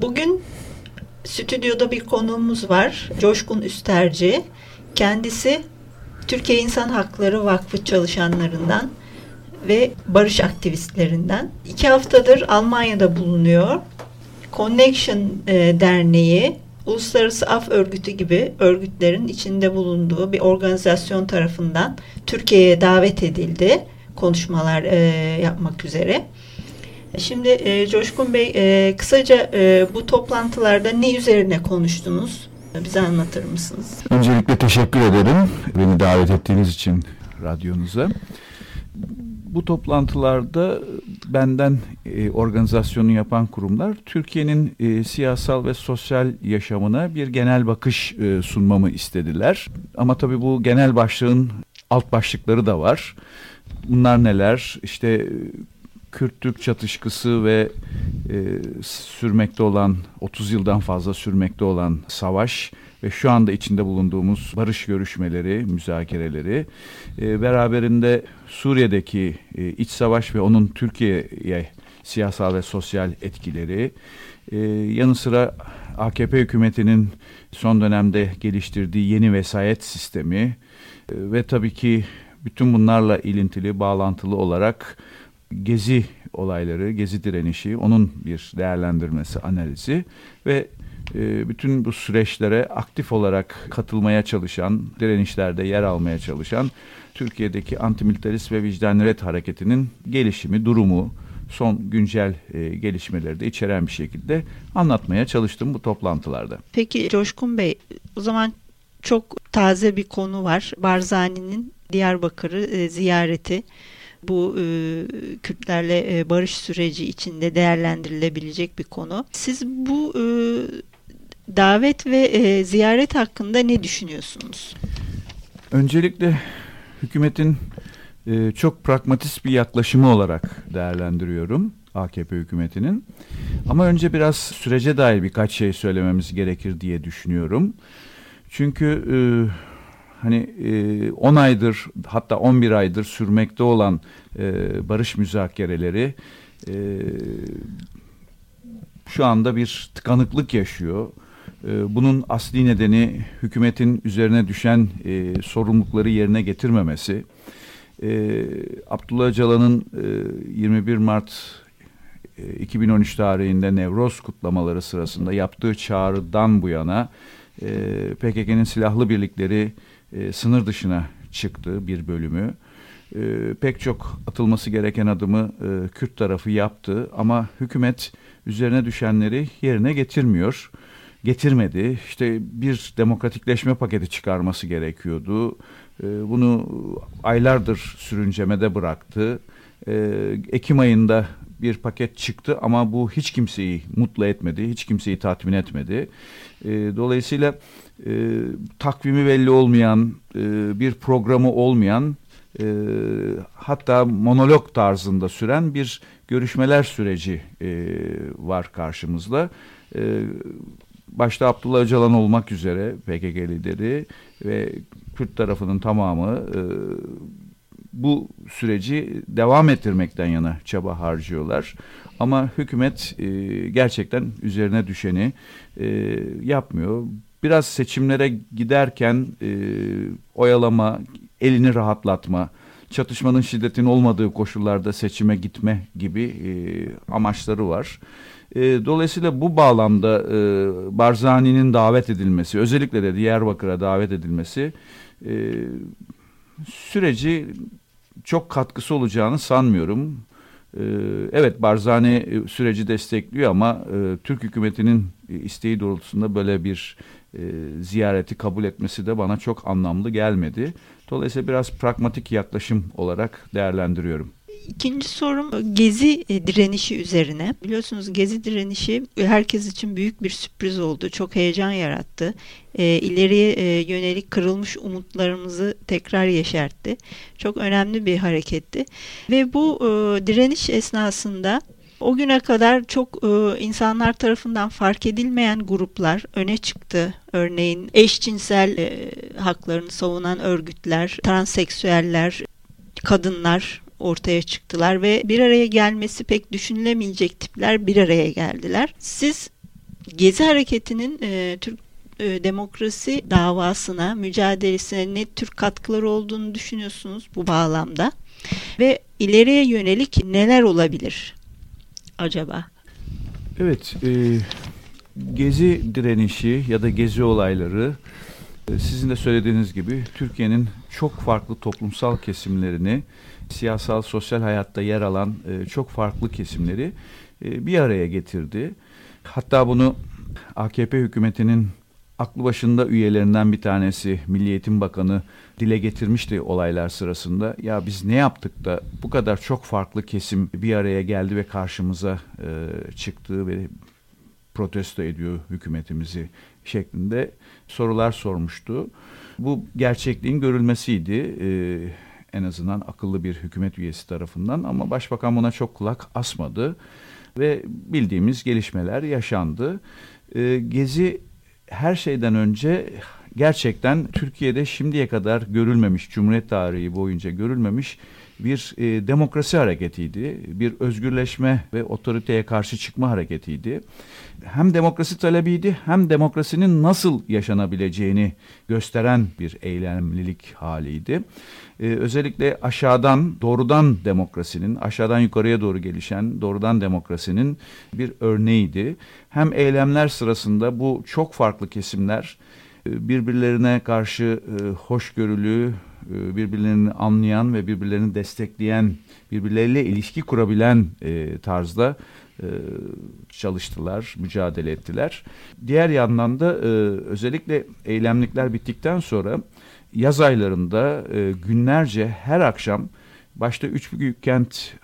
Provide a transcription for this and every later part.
Bugün stüdyoda bir konuğumuz var. Coşkun Üsterci. Kendisi Türkiye İnsan Hakları Vakfı çalışanlarından ve barış aktivistlerinden. İki haftadır Almanya'da bulunuyor. Connection e, Derneği, Uluslararası Af Örgütü gibi örgütlerin içinde bulunduğu bir organizasyon tarafından Türkiye'ye davet edildi konuşmalar e, yapmak üzere. Şimdi e, Coşkun Bey e, kısaca e, bu toplantılarda ne üzerine konuştunuz? Bize anlatır mısınız? Öncelikle teşekkür ederim beni davet ettiğiniz için radyonuza. Bu toplantılarda benden e, organizasyonu yapan kurumlar Türkiye'nin e, siyasal ve sosyal yaşamına bir genel bakış e, sunmamı istediler. Ama tabii bu genel başlığın alt başlıkları da var. Bunlar neler? İşte Kürt-Türk çatışkısı ve e, sürmekte olan 30 yıldan fazla sürmekte olan savaş ve şu anda içinde bulunduğumuz barış görüşmeleri, müzakereleri e, beraberinde Suriye'deki e, iç savaş ve onun Türkiye'ye siyasal ve sosyal etkileri e, yanı sıra AKP hükümetinin son dönemde geliştirdiği yeni vesayet sistemi e, ve tabii ki bütün bunlarla ilintili, bağlantılı olarak gezi olayları, gezi direnişi, onun bir değerlendirmesi, analizi ve e, bütün bu süreçlere aktif olarak katılmaya çalışan, direnişlerde yer almaya çalışan Türkiye'deki antimilitarist ve vicdan ret hareketinin gelişimi, durumu, son güncel e, gelişmeleri de içeren bir şekilde anlatmaya çalıştım bu toplantılarda. Peki Coşkun Bey, o zaman çok taze bir konu var. Barzani'nin Diyarbakır'ı e, ziyareti bu e, Kürtlerle e, barış süreci içinde değerlendirilebilecek bir konu. Siz bu e, davet ve e, ziyaret hakkında ne düşünüyorsunuz? Öncelikle hükümetin e, çok pragmatist bir yaklaşımı olarak değerlendiriyorum. AKP hükümetinin. Ama önce biraz sürece dair birkaç şey söylememiz gerekir diye düşünüyorum. Çünkü e, hani 10 e, aydır hatta 11 aydır sürmekte olan e, barış müzakereleri e, şu anda bir tıkanıklık yaşıyor. E, bunun asli nedeni hükümetin üzerine düşen e, sorumlulukları yerine getirmemesi. E, Abdullah Öcalan'ın e, 21 Mart 2013 e, tarihinde Nevroz kutlamaları sırasında yaptığı çağrıdan bu yana e, PKK'nın silahlı birlikleri e, sınır dışına çıktı bir bölümü. E, pek çok atılması gereken adımı e, Kürt tarafı yaptı ama hükümet üzerine düşenleri yerine getirmiyor. Getirmedi. İşte bir demokratikleşme paketi çıkarması gerekiyordu. E, bunu aylardır sürüncemede bıraktı. E, Ekim ayında bir paket çıktı ama bu hiç kimseyi mutlu etmedi, hiç kimseyi tatmin etmedi. E, dolayısıyla e, takvimi belli olmayan, e, bir programı olmayan, e, hatta monolog tarzında süren bir görüşmeler süreci e, var karşımızda. E, başta Abdullah Öcalan olmak üzere PKK lideri ve Kürt tarafının tamamı e, bu süreci devam ettirmekten yana çaba harcıyorlar. Ama hükümet e, gerçekten üzerine düşeni e, yapmıyor. Biraz seçimlere giderken e, oyalama, elini rahatlatma, çatışmanın şiddetin olmadığı koşullarda seçime gitme gibi e, amaçları var. E, dolayısıyla bu bağlamda e, Barzani'nin davet edilmesi, özellikle de Diyarbakır'a davet edilmesi e, süreci çok katkısı olacağını sanmıyorum. Ee, evet Barzani e, süreci destekliyor ama e, Türk hükümetinin isteği doğrultusunda böyle bir e, ziyareti kabul etmesi de bana çok anlamlı gelmedi. Dolayısıyla biraz pragmatik yaklaşım olarak değerlendiriyorum. İkinci sorum gezi e, direnişi üzerine. Biliyorsunuz gezi direnişi herkes için büyük bir sürpriz oldu. Çok heyecan yarattı. E, ileriye e, yönelik kırılmış umutlarımızı tekrar yeşertti. Çok önemli bir hareketti. Ve bu e, direniş esnasında o güne kadar çok insanlar tarafından fark edilmeyen gruplar öne çıktı. Örneğin eşcinsel haklarını savunan örgütler, transseksüeller, kadınlar ortaya çıktılar ve bir araya gelmesi pek düşünülemeyecek tipler bir araya geldiler. Siz Gezi hareketinin e, Türk e, demokrasi davasına, mücadelesine ne tür katkıları olduğunu düşünüyorsunuz bu bağlamda? Ve ileriye yönelik neler olabilir acaba? Evet, e, gezi direnişi ya da gezi olayları sizin de söylediğiniz gibi Türkiye'nin çok farklı toplumsal kesimlerini, siyasal, sosyal hayatta yer alan e, çok farklı kesimleri e, bir araya getirdi. Hatta bunu AKP hükümetinin aklı başında üyelerinden bir tanesi Milli Eğitim Bakanı dile getirmişti olaylar sırasında. Ya biz ne yaptık da bu kadar çok farklı kesim bir araya geldi ve karşımıza e, çıktı ve protesto ediyor hükümetimizi şeklinde sorular sormuştu. Bu gerçekliğin görülmesiydi. E, en azından akıllı bir hükümet üyesi tarafından ama başbakan buna çok kulak asmadı ve bildiğimiz gelişmeler yaşandı. E, Gezi her şeyden önce gerçekten Türkiye'de şimdiye kadar görülmemiş, Cumhuriyet tarihi boyunca görülmemiş bir e, demokrasi hareketiydi. Bir özgürleşme ve otoriteye karşı çıkma hareketiydi. Hem demokrasi talebiydi hem demokrasinin nasıl yaşanabileceğini gösteren bir eylemlilik haliydi. E, özellikle aşağıdan doğrudan demokrasinin, aşağıdan yukarıya doğru gelişen doğrudan demokrasinin bir örneğiydi. Hem eylemler sırasında bu çok farklı kesimler e, birbirlerine karşı e, hoşgörülü, birbirlerini anlayan ve birbirlerini destekleyen, birbirleriyle ilişki kurabilen e, tarzda e, çalıştılar, mücadele ettiler. Diğer yandan da e, özellikle eylemlikler bittikten sonra yaz aylarında e, günlerce her akşam başta üç büyük kent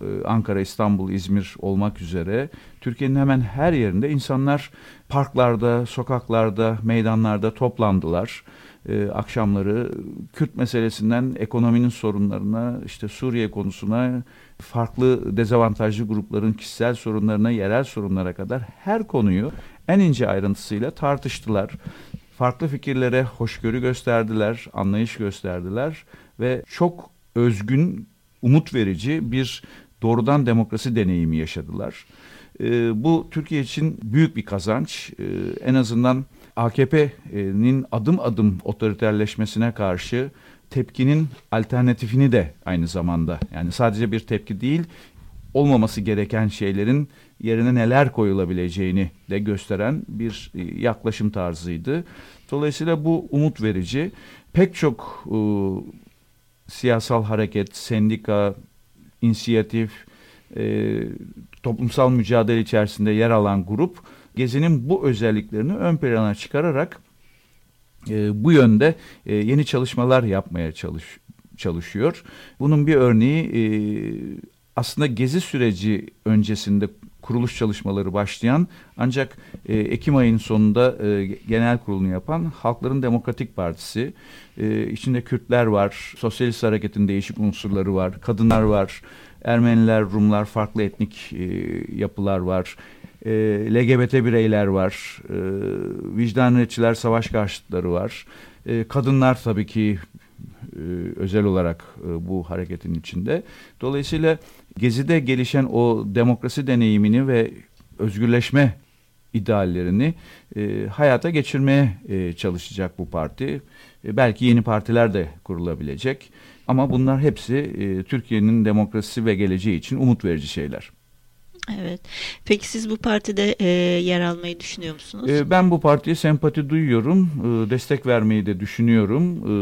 e, Ankara, İstanbul, İzmir olmak üzere Türkiye'nin hemen her yerinde insanlar parklarda, sokaklarda, meydanlarda toplandılar e, akşamları Kürt meselesinden ekonominin sorunlarına, işte Suriye konusuna, farklı dezavantajlı grupların kişisel sorunlarına, yerel sorunlara kadar her konuyu en ince ayrıntısıyla tartıştılar. Farklı fikirlere hoşgörü gösterdiler, anlayış gösterdiler ve çok özgün, umut verici bir doğrudan demokrasi deneyimi yaşadılar. E, bu Türkiye için büyük bir kazanç. E, en azından AKP'nin adım adım otoriterleşmesine karşı tepkinin alternatifini de aynı zamanda yani sadece bir tepki değil olmaması gereken şeylerin yerine neler koyulabileceğini de gösteren bir e, yaklaşım tarzıydı. Dolayısıyla bu umut verici. Pek çok e, siyasal hareket, sendika, inisiyatif, e, toplumsal mücadele içerisinde yer alan grup Gezi'nin bu özelliklerini ön plana çıkararak e, bu yönde e, yeni çalışmalar yapmaya çalış, çalışıyor. Bunun bir örneği e, aslında Gezi süreci öncesinde kuruluş çalışmaları başlayan ancak e, Ekim ayının sonunda e, genel kurulunu yapan Halkların Demokratik Partisi. E, içinde Kürtler var, Sosyalist Hareket'in değişik unsurları var, kadınlar var, Ermeniler, Rumlar, farklı etnik e, yapılar var e, LGBT bireyler var, e, savaş karşıtları var. E, kadınlar tabii ki e, özel olarak e, bu hareketin içinde. Dolayısıyla Gezi'de gelişen o demokrasi deneyimini ve özgürleşme ideallerini e, hayata geçirmeye çalışacak bu parti. Belki yeni partiler de kurulabilecek. Ama bunlar hepsi Türkiye'nin demokrasisi ve geleceği için umut verici şeyler. Evet. Peki siz bu partide e, yer almayı düşünüyor musunuz? E, ben bu partiye sempati duyuyorum. E, destek vermeyi de düşünüyorum. E,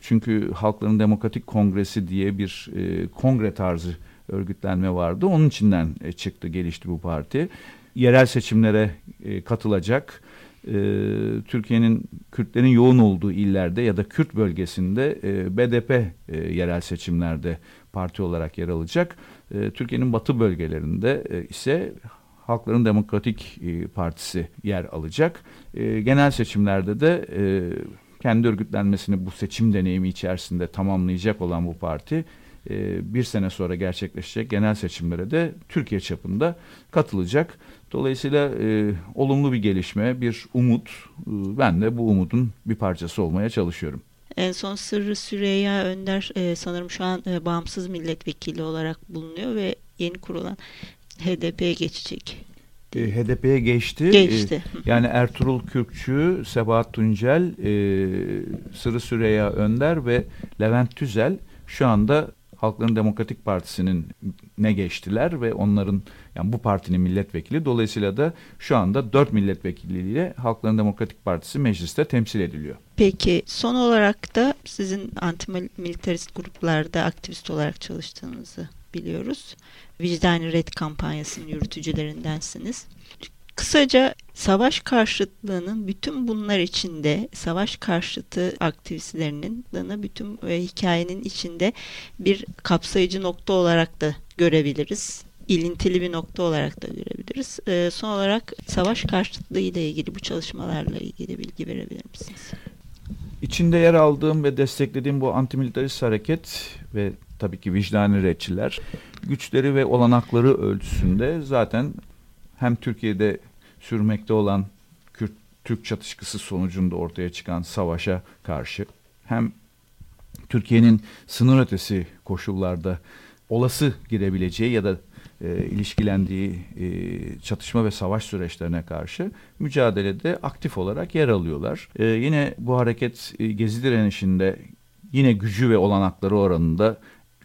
çünkü Halkların Demokratik Kongresi diye bir e, kongre tarzı örgütlenme vardı. Onun içinden e, çıktı, gelişti bu parti. Yerel seçimlere e, katılacak. E, Türkiye'nin Kürtlerin yoğun olduğu illerde ya da Kürt bölgesinde e, BDP e, yerel seçimlerde parti olarak yer alacak. E, Türkiye'nin batı bölgelerinde e, ise Halkların Demokratik e, Partisi yer alacak. E, genel seçimlerde de e, kendi örgütlenmesini bu seçim deneyimi içerisinde tamamlayacak olan bu parti e, bir sene sonra gerçekleşecek genel seçimlere de Türkiye çapında katılacak. Dolayısıyla e, olumlu bir gelişme, bir umut. E, ben de bu umudun bir parçası olmaya çalışıyorum. En son Sırrı Süreyya Önder e, sanırım şu an e, bağımsız milletvekili olarak bulunuyor ve yeni kurulan HDP'ye geçecek E, HDP'ye geçti. Geçti. E, yani Ertuğrul Kürkçü, Sebahat Tuncel, e, Sırı Süreyya Önder ve Levent Tüzel şu anda Halkların Demokratik Partisi'nin ne geçtiler ve onların yani bu partinin milletvekili dolayısıyla da şu anda dört milletvekiliyle Halkların Demokratik Partisi mecliste temsil ediliyor. Peki son olarak da sizin antimilitarist gruplarda aktivist olarak çalıştığınızı biliyoruz. Vicdani Red kampanyasının yürütücülerindensiniz. Kısaca savaş karşıtlığının bütün bunlar içinde savaş karşıtı aktivistlerinin bütün e, hikayenin içinde bir kapsayıcı nokta olarak da görebiliriz. İlintili bir nokta olarak da görebiliriz. E, son olarak savaş karşıtlığı ile ilgili bu çalışmalarla ilgili bilgi verebilir misiniz? İçinde yer aldığım ve desteklediğim bu antimilitarist hareket ve tabii ki vicdani retçiler güçleri ve olanakları ölçüsünde zaten hem Türkiye'de sürmekte olan Kürt-Türk çatışkısı sonucunda ortaya çıkan savaşa karşı hem Türkiye'nin sınır ötesi koşullarda olası girebileceği ya da e, ilişkilendiği e, çatışma ve savaş süreçlerine karşı mücadelede aktif olarak yer alıyorlar. E, yine bu hareket e, Gezi direnişinde yine gücü ve olanakları oranında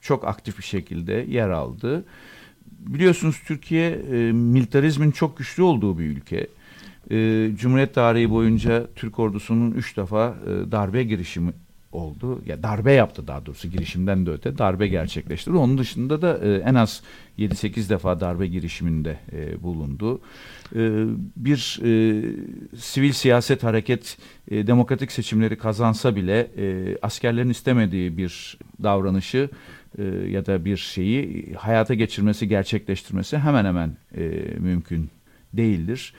çok aktif bir şekilde yer aldı. Biliyorsunuz Türkiye e, militarizmin çok güçlü olduğu bir ülke. E, Cumhuriyet tarihi boyunca Türk ordusunun üç defa e, darbe girişimi oldu. Ya darbe yaptı daha doğrusu girişimden de öte darbe gerçekleştirdi. Onun dışında da e, en az 7-8 defa darbe girişiminde e, bulundu. E, bir e, sivil siyaset hareket e, demokratik seçimleri kazansa bile e, askerlerin istemediği bir davranışı e, ya da bir şeyi hayata geçirmesi, gerçekleştirmesi hemen hemen e, mümkün değildir.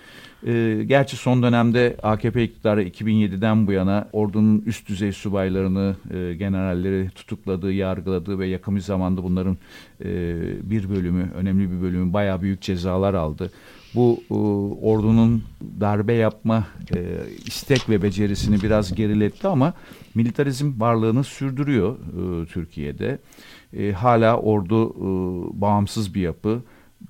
E, gerçi son dönemde AKP iktidarı 2007'den bu yana ordunun üst düzey subaylarını, e, generalleri tutukladığı, yargıladığı ve yakın bir zamanda bunların e, bir bölümü, önemli bir bölümü bayağı büyük cezalar aldı. Bu e, ordunun darbe yapma e, istek ve becerisini biraz geriletti ama militarizm varlığını sürdürüyor e, Türkiye'de. E, hala ordu e, bağımsız bir yapı.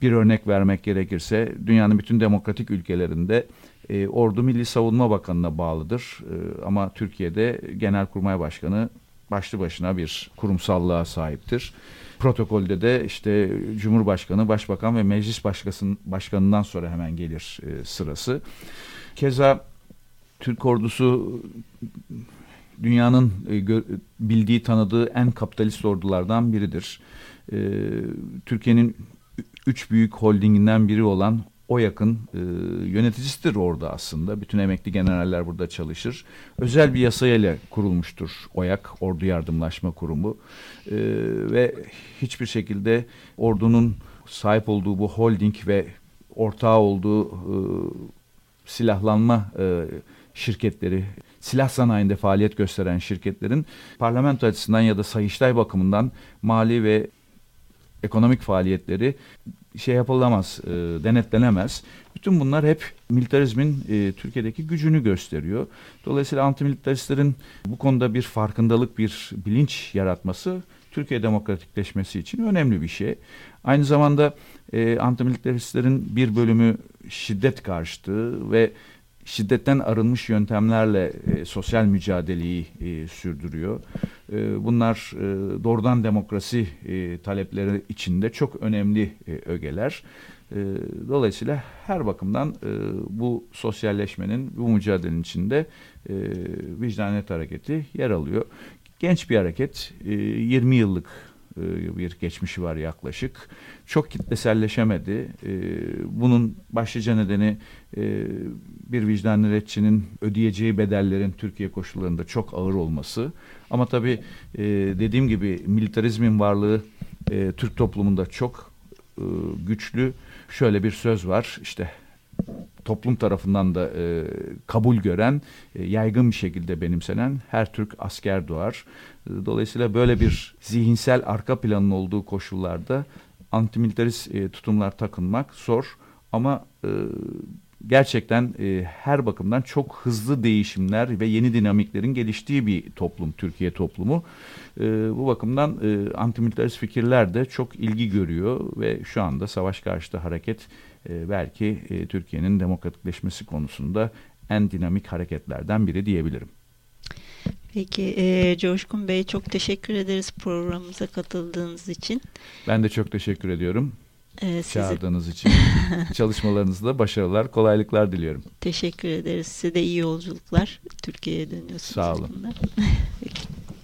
Bir örnek vermek gerekirse dünyanın bütün demokratik ülkelerinde e, ordu Milli Savunma Bakanı'na bağlıdır. E, ama Türkiye'de Genelkurmay Başkanı başlı başına bir kurumsallığa sahiptir. Protokolde de işte Cumhurbaşkanı, Başbakan ve Meclis Başkanı'ndan sonra hemen gelir e, sırası. Keza Türk ordusu dünyanın e, bildiği, tanıdığı en kapitalist ordulardan biridir. E, Türkiye'nin üç büyük holdinginden biri olan OYAK'ın e, yöneticisidir orada aslında. Bütün emekli generaller burada çalışır. Özel bir yasayla kurulmuştur OYAK, Ordu Yardımlaşma Kurumu. E, ve hiçbir şekilde ordunun sahip olduğu bu holding ve ortağı olduğu e, silahlanma e, şirketleri, silah sanayinde faaliyet gösteren şirketlerin parlamento açısından ya da sayıştay bakımından mali ve ekonomik faaliyetleri şey yapılamaz, e, denetlenemez. Bütün bunlar hep militarizmin e, Türkiye'deki gücünü gösteriyor. Dolayısıyla antimilitaristlerin bu konuda bir farkındalık, bir bilinç yaratması Türkiye demokratikleşmesi için önemli bir şey. Aynı zamanda e, antimilitaristlerin bir bölümü şiddet karşıtı ve şiddetten arınmış yöntemlerle e, sosyal mücadeleyi e, sürdürüyor. E, bunlar e, doğrudan demokrasi e, talepleri içinde çok önemli e, ögeler. E, dolayısıyla her bakımdan e, bu sosyalleşmenin, bu mücadelenin içinde e, vicdanet hareketi yer alıyor. Genç bir hareket, e, 20 yıllık e, bir geçmişi var yaklaşık. Çok kitleselleşemedi. E, bunun başlıca nedeni e, bir vicdan nöbetçinin ödeyeceği bedellerin Türkiye koşullarında çok ağır olması. Ama tabii dediğim gibi militarizmin varlığı Türk toplumunda çok güçlü. Şöyle bir söz var işte toplum tarafından da e, kabul gören, e, yaygın bir şekilde benimsenen her Türk asker doğar. Dolayısıyla böyle bir zihinsel arka planın olduğu koşullarda antimilitarist e, tutumlar takınmak zor ama e, gerçekten e, her bakımdan çok hızlı değişimler ve yeni dinamiklerin geliştiği bir toplum, Türkiye toplumu. E, bu bakımdan e, antimilitarist fikirler de çok ilgi görüyor ve şu anda savaş karşıtı hareket e, belki e, Türkiye'nin demokratikleşmesi konusunda en dinamik hareketlerden biri diyebilirim. Peki e, Coşkun Bey çok teşekkür ederiz programımıza katıldığınız için. Ben de çok teşekkür ediyorum. Size... Çağırdığınız için. Çalışmalarınızda başarılar, kolaylıklar diliyorum. Teşekkür ederiz. Size de iyi yolculuklar. Türkiye'ye dönüyorsunuz. Sağ olun.